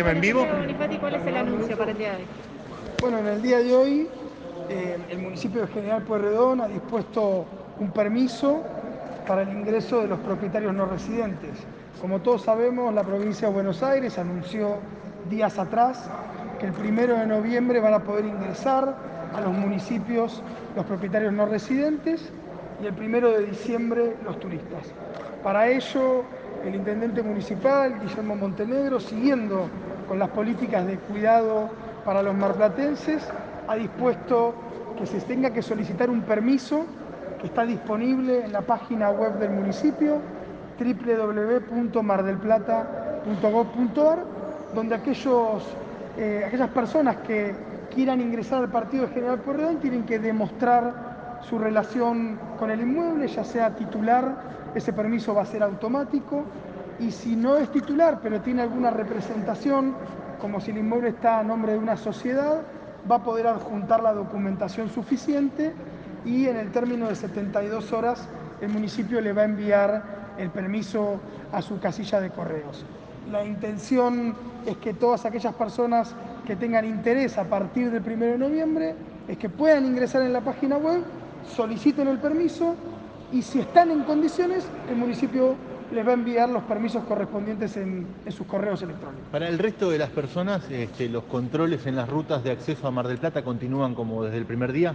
tema en vivo. Bonifati, ¿cuál es el anuncio para el día de hoy? Bueno, en el día de hoy eh, el municipio de General Pueyrredón ha dispuesto un permiso para el ingreso de los propietarios no residentes. Como todos sabemos, la provincia de Buenos Aires anunció días atrás que el primero de noviembre van a poder ingresar a los municipios los propietarios no residentes y el primero de diciembre los turistas. Para ello, el intendente municipal, Guillermo Montenegro, siguiendo con las políticas de cuidado para los marplatenses, ha dispuesto que se tenga que solicitar un permiso que está disponible en la página web del municipio www.mardelplata.gov.ar, donde aquellos, eh, aquellas personas que quieran ingresar al partido de General Pueyrredón tienen que demostrar su relación con el inmueble, ya sea titular, ese permiso va a ser automático, y si no es titular, pero tiene alguna representación, como si el inmueble está a nombre de una sociedad, va a poder adjuntar la documentación suficiente y en el término de 72 horas el municipio le va a enviar el permiso a su casilla de correos. La intención es que todas aquellas personas que tengan interés a partir del 1 de noviembre es que puedan ingresar en la página web, soliciten el permiso y si están en condiciones, el municipio les va a enviar los permisos correspondientes en, en sus correos electrónicos. Para el resto de las personas, este, los controles en las rutas de acceso a Mar del Plata continúan como desde el primer día.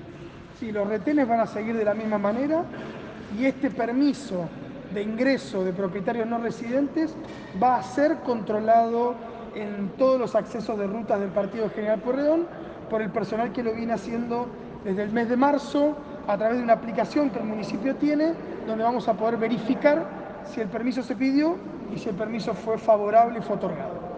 Sí, los retenes van a seguir de la misma manera y este permiso de ingreso de propietarios no residentes va a ser controlado en todos los accesos de rutas del Partido General Pueyrredón por el personal que lo viene haciendo desde el mes de marzo a través de una aplicación que el municipio tiene donde vamos a poder verificar si el permiso se pidió y si el permiso fue favorable y fue otorgado.